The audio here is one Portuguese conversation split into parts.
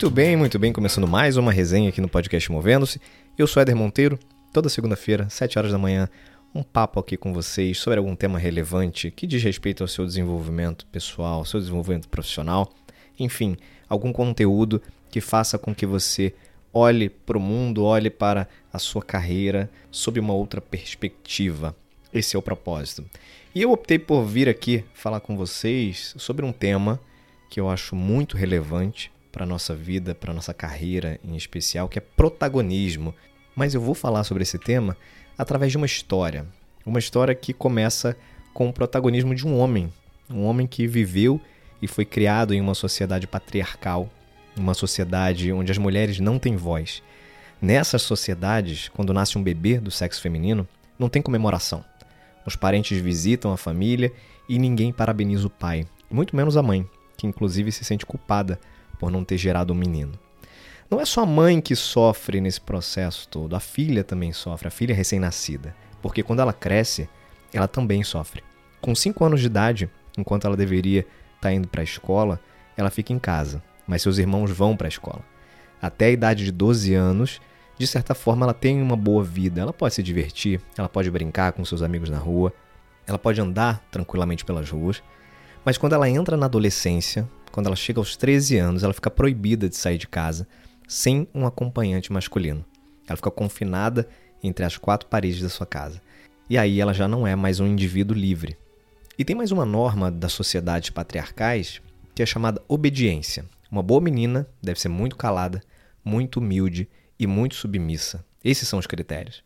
Muito bem, muito bem. Começando mais uma resenha aqui no podcast Movendo-se. Eu sou Éder Monteiro. Toda segunda-feira, 7 horas da manhã, um papo aqui com vocês sobre algum tema relevante que diz respeito ao seu desenvolvimento pessoal, ao seu desenvolvimento profissional. Enfim, algum conteúdo que faça com que você olhe para o mundo, olhe para a sua carreira sob uma outra perspectiva. Esse é o propósito. E eu optei por vir aqui falar com vocês sobre um tema que eu acho muito relevante para nossa vida, para nossa carreira em especial, que é protagonismo. Mas eu vou falar sobre esse tema através de uma história. Uma história que começa com o protagonismo de um homem. Um homem que viveu e foi criado em uma sociedade patriarcal, uma sociedade onde as mulheres não têm voz. Nessas sociedades, quando nasce um bebê do sexo feminino, não tem comemoração. Os parentes visitam a família e ninguém parabeniza o pai, muito menos a mãe, que inclusive se sente culpada por não ter gerado um menino. Não é só a mãe que sofre nesse processo todo, a filha também sofre, a filha recém-nascida, porque quando ela cresce, ela também sofre. Com 5 anos de idade, enquanto ela deveria estar tá indo para a escola, ela fica em casa, mas seus irmãos vão para a escola. Até a idade de 12 anos, de certa forma, ela tem uma boa vida. Ela pode se divertir, ela pode brincar com seus amigos na rua, ela pode andar tranquilamente pelas ruas, mas quando ela entra na adolescência, quando ela chega aos 13 anos, ela fica proibida de sair de casa sem um acompanhante masculino. Ela fica confinada entre as quatro paredes da sua casa. E aí ela já não é mais um indivíduo livre. E tem mais uma norma das sociedades patriarcais que é chamada obediência. Uma boa menina deve ser muito calada, muito humilde e muito submissa. Esses são os critérios.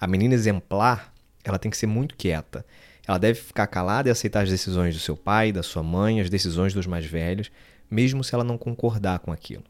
A menina exemplar, ela tem que ser muito quieta. Ela deve ficar calada e aceitar as decisões do seu pai, da sua mãe, as decisões dos mais velhos, mesmo se ela não concordar com aquilo.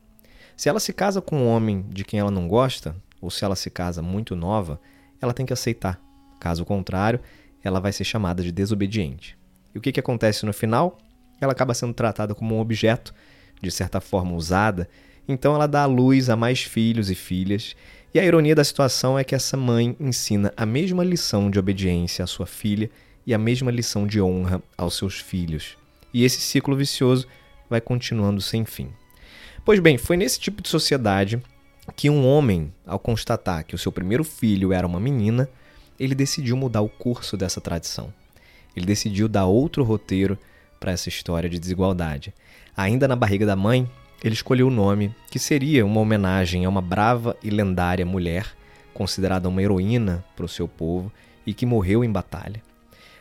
Se ela se casa com um homem de quem ela não gosta, ou se ela se casa muito nova, ela tem que aceitar. Caso contrário, ela vai ser chamada de desobediente. E o que, que acontece no final? Ela acaba sendo tratada como um objeto, de certa forma usada, então ela dá à luz a mais filhos e filhas. E a ironia da situação é que essa mãe ensina a mesma lição de obediência à sua filha e a mesma lição de honra aos seus filhos. E esse ciclo vicioso vai continuando sem fim. Pois bem, foi nesse tipo de sociedade que um homem, ao constatar que o seu primeiro filho era uma menina, ele decidiu mudar o curso dessa tradição. Ele decidiu dar outro roteiro para essa história de desigualdade. Ainda na barriga da mãe, ele escolheu o nome que seria uma homenagem a uma brava e lendária mulher, considerada uma heroína para o seu povo e que morreu em batalha.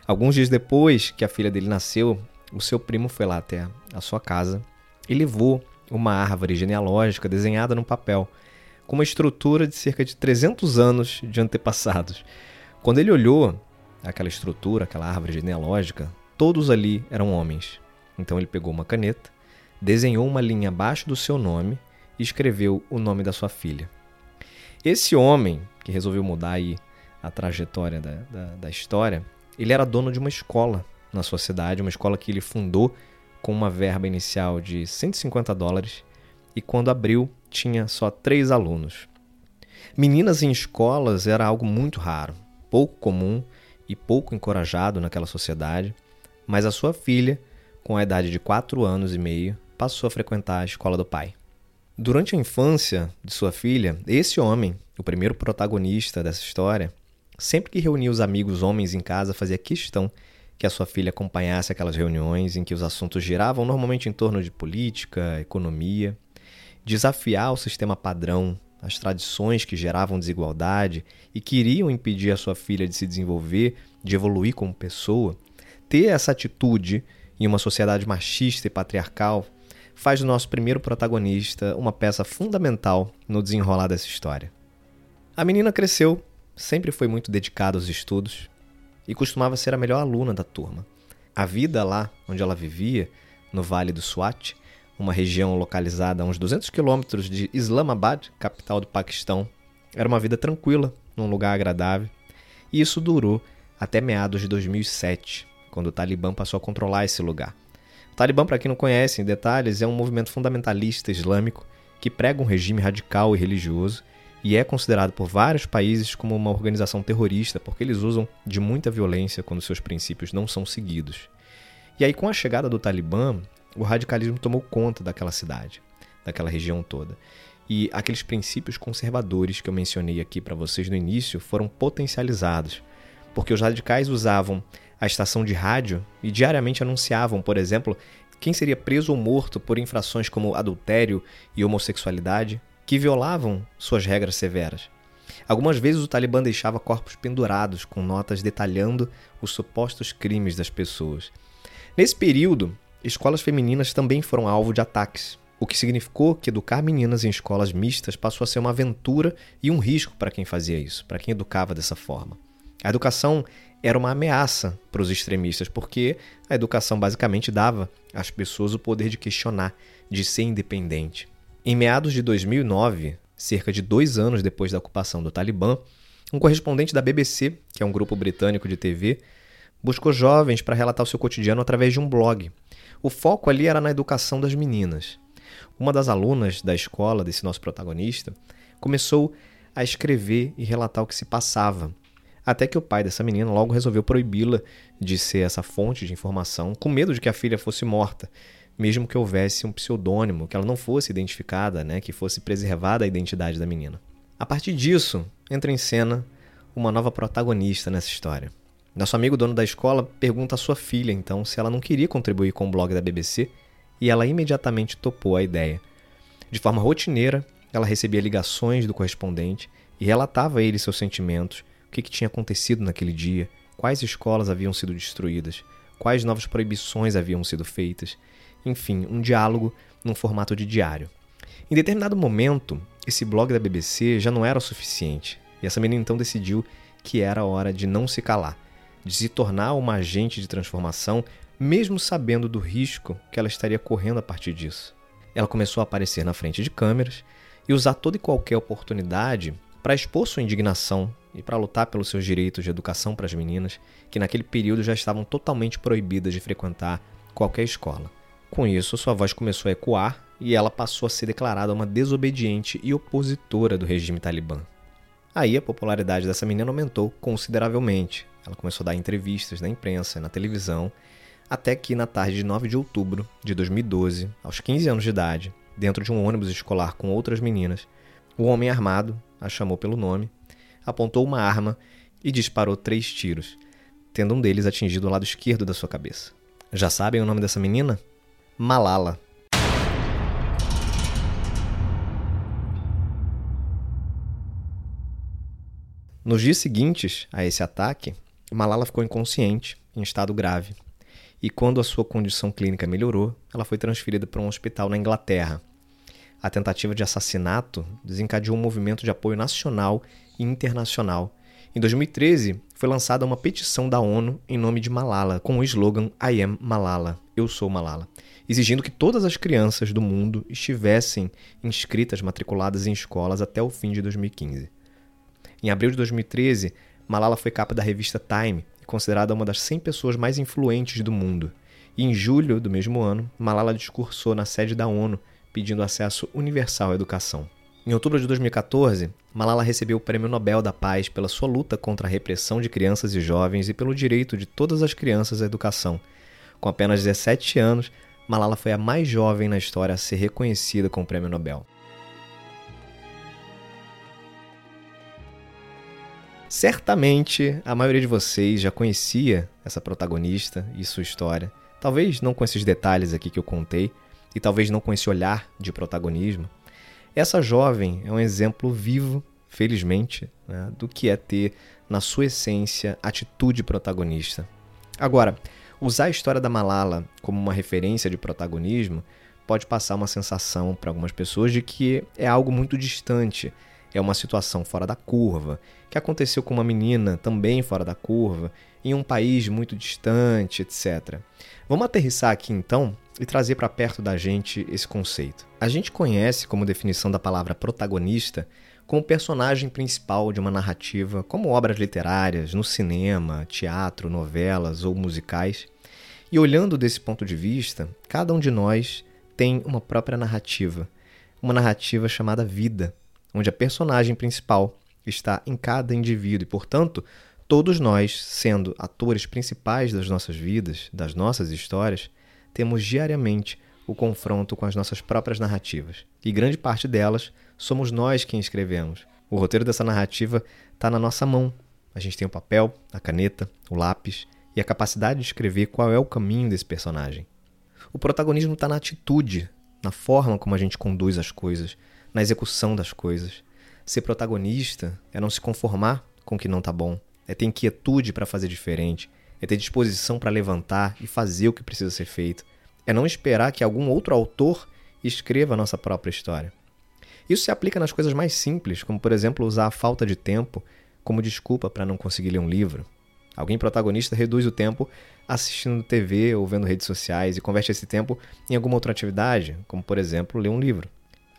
Alguns dias depois que a filha dele nasceu, o seu primo foi lá até a sua casa e levou uma árvore genealógica desenhada no papel, com uma estrutura de cerca de 300 anos de antepassados. Quando ele olhou aquela estrutura, aquela árvore genealógica, todos ali eram homens. Então ele pegou uma caneta, desenhou uma linha abaixo do seu nome e escreveu o nome da sua filha. Esse homem, que resolveu mudar aí a trajetória da, da, da história, ele era dono de uma escola na sua cidade, uma escola que ele fundou com uma verba inicial de 150 dólares e quando abriu tinha só três alunos. Meninas em escolas era algo muito raro, pouco comum e pouco encorajado naquela sociedade, mas a sua filha, com a idade de 4 anos e meio, passou a frequentar a escola do pai. Durante a infância de sua filha, esse homem, o primeiro protagonista dessa história, Sempre que reunia os amigos homens em casa, fazia questão que a sua filha acompanhasse aquelas reuniões em que os assuntos giravam normalmente em torno de política, economia, desafiar o sistema padrão, as tradições que geravam desigualdade e queriam impedir a sua filha de se desenvolver, de evoluir como pessoa. Ter essa atitude em uma sociedade machista e patriarcal faz do nosso primeiro protagonista uma peça fundamental no desenrolar dessa história. A menina cresceu sempre foi muito dedicada aos estudos e costumava ser a melhor aluna da turma. A vida lá onde ela vivia, no Vale do Swat, uma região localizada a uns 200 quilômetros de Islamabad, capital do Paquistão, era uma vida tranquila, num lugar agradável, e isso durou até meados de 2007, quando o Talibã passou a controlar esse lugar. O Talibã, para quem não conhece em detalhes, é um movimento fundamentalista islâmico que prega um regime radical e religioso e é considerado por vários países como uma organização terrorista porque eles usam de muita violência quando seus princípios não são seguidos. E aí, com a chegada do Talibã, o radicalismo tomou conta daquela cidade. daquela região toda. E aqueles princípios conservadores que eu mencionei aqui para vocês no início foram potencializados, porque os radicais usavam a estação de rádio e diariamente anunciavam, por exemplo, quem seria preso ou morto por infrações como adultério e homossexualidade, que violavam suas regras severas. Algumas vezes o Talibã deixava corpos pendurados com notas detalhando os supostos crimes das pessoas. Nesse período, escolas femininas também foram alvo de ataques, o que significou que educar meninas em escolas mistas passou a ser uma aventura e um risco para quem fazia isso, para quem educava dessa forma. A educação era uma ameaça para os extremistas, porque a educação basicamente dava às pessoas o poder de questionar, de ser independente. Em meados de 2009, cerca de dois anos depois da ocupação do Talibã, um correspondente da BBC, que é um grupo britânico de TV, buscou jovens para relatar o seu cotidiano através de um blog. O foco ali era na educação das meninas. Uma das alunas da escola desse nosso protagonista começou a escrever e relatar o que se passava, até que o pai dessa menina logo resolveu proibi-la de ser essa fonte de informação, com medo de que a filha fosse morta, mesmo que houvesse um pseudônimo, que ela não fosse identificada, né, que fosse preservada a identidade da menina. A partir disso, entra em cena uma nova protagonista nessa história. Nosso amigo dono da escola pergunta à sua filha, então, se ela não queria contribuir com o blog da BBC e ela imediatamente topou a ideia. De forma rotineira, ela recebia ligações do correspondente e relatava a ele seus sentimentos, o que, que tinha acontecido naquele dia, quais escolas haviam sido destruídas, quais novas proibições haviam sido feitas, enfim, um diálogo num formato de diário. Em determinado momento, esse blog da BBC já não era o suficiente, e essa menina então decidiu que era hora de não se calar, de se tornar uma agente de transformação mesmo sabendo do risco que ela estaria correndo a partir disso. Ela começou a aparecer na frente de câmeras e usar toda e qualquer oportunidade para expor sua indignação e para lutar pelos seus direitos de educação para as meninas, que naquele período já estavam totalmente proibidas de frequentar qualquer escola. Com isso, sua voz começou a ecoar e ela passou a ser declarada uma desobediente e opositora do regime talibã. Aí a popularidade dessa menina aumentou consideravelmente. Ela começou a dar entrevistas na imprensa, na televisão até que, na tarde de 9 de outubro de 2012, aos 15 anos de idade, dentro de um ônibus escolar com outras meninas, o homem armado a chamou pelo nome, apontou uma arma e disparou três tiros, tendo um deles atingido o lado esquerdo da sua cabeça. Já sabem o nome dessa menina? Malala. Nos dias seguintes a esse ataque, Malala ficou inconsciente, em estado grave, e quando a sua condição clínica melhorou, ela foi transferida para um hospital na Inglaterra. A tentativa de assassinato desencadeou um movimento de apoio nacional e internacional. Em 2013, foi lançada uma petição da ONU em nome de Malala, com o slogan I am Malala, eu sou Malala, exigindo que todas as crianças do mundo estivessem inscritas, matriculadas em escolas até o fim de 2015. Em abril de 2013, Malala foi capa da revista Time considerada uma das 100 pessoas mais influentes do mundo. E em julho do mesmo ano, Malala discursou na sede da ONU pedindo acesso universal à educação. Em outubro de 2014, Malala recebeu o Prêmio Nobel da Paz pela sua luta contra a repressão de crianças e jovens e pelo direito de todas as crianças à educação. Com apenas 17 anos, Malala foi a mais jovem na história a ser reconhecida com o Prêmio Nobel. Certamente a maioria de vocês já conhecia essa protagonista e sua história. Talvez não com esses detalhes aqui que eu contei, e talvez não com esse olhar de protagonismo. Essa jovem é um exemplo vivo, felizmente, né, do que é ter, na sua essência, atitude protagonista. Agora, usar a história da Malala como uma referência de protagonismo pode passar uma sensação para algumas pessoas de que é algo muito distante é uma situação fora da curva, que aconteceu com uma menina também fora da curva, em um país muito distante, etc. Vamos aterrissar aqui então e trazer para perto da gente esse conceito. A gente conhece como definição da palavra protagonista como personagem principal de uma narrativa, como obras literárias, no cinema, teatro, novelas ou musicais. E olhando desse ponto de vista, cada um de nós tem uma própria narrativa, uma narrativa chamada vida, onde a personagem principal está em cada indivíduo e, portanto, todos nós, sendo atores principais das nossas vidas, das nossas histórias, temos diariamente o confronto com as nossas próprias narrativas. E grande parte delas somos nós quem escrevemos. O roteiro dessa narrativa está na nossa mão. A gente tem o papel, a caneta, o lápis e a capacidade de escrever qual é o caminho desse personagem. O protagonismo está na atitude, na forma como a gente conduz as coisas, na execução das coisas. Ser protagonista é não se conformar com o que não está bom, é ter inquietude para fazer diferente, é ter disposição para levantar e fazer o que precisa ser feito, é não esperar que algum outro autor escreva a nossa própria história. Isso se aplica nas coisas mais simples, como por exemplo usar a falta de tempo como desculpa para não conseguir ler um livro. Alguém protagonista reduz o tempo assistindo TV ou vendo redes sociais e converte esse tempo em alguma outra atividade, como por exemplo ler um livro.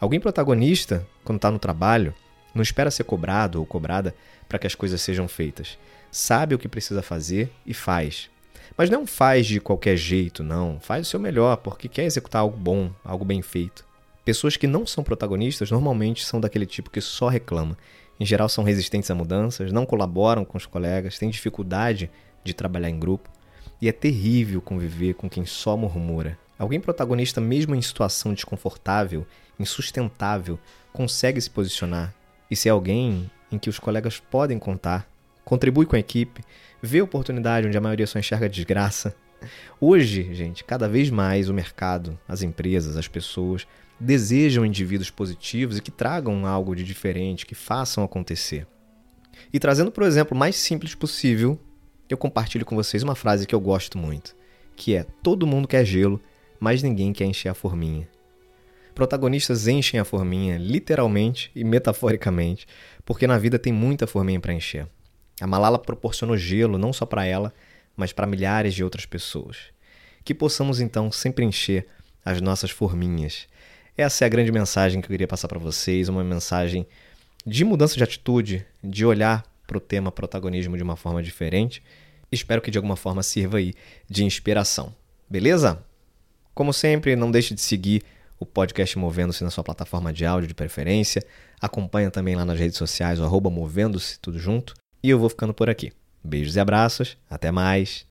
Alguém protagonista, quando está no trabalho, não espera ser cobrado ou cobrada para que as coisas sejam feitas. Sabe o que precisa fazer e faz. Mas não faz de qualquer jeito, não. Faz o seu melhor, porque quer executar algo bom, algo bem feito. Pessoas que não são protagonistas normalmente são daquele tipo que só reclama. Em geral, são resistentes a mudanças, não colaboram com os colegas, têm dificuldade de trabalhar em grupo. E é terrível conviver com quem só murmura. Alguém protagonista, mesmo em situação desconfortável, insustentável, consegue se posicionar e ser alguém em que os colegas podem contar, contribui com a equipe, vê oportunidade onde a maioria só enxerga desgraça. Hoje, gente, cada vez mais o mercado, as empresas, as pessoas desejam indivíduos positivos e que tragam algo de diferente, que façam acontecer. E trazendo para o exemplo mais simples possível, eu compartilho com vocês uma frase que eu gosto muito, que é: todo mundo quer gelo, mas ninguém quer encher a forminha. Protagonistas enchem a forminha literalmente e metaforicamente, porque na vida tem muita forminha para encher. A Malala proporcionou gelo não só para ela, mas para milhares de outras pessoas. Que possamos então sempre encher as nossas forminhas. Essa é a grande mensagem que eu queria passar para vocês, uma mensagem de mudança de atitude, de olhar para o tema protagonismo de uma forma diferente. Espero que de alguma forma sirva aí de inspiração. Beleza? Como sempre, não deixe de seguir o podcast Movendo-se na sua plataforma de áudio de preferência. Acompanha também lá nas redes sociais, o Movendo-se, tudo junto. E eu vou ficando por aqui. Beijos e abraços, até mais.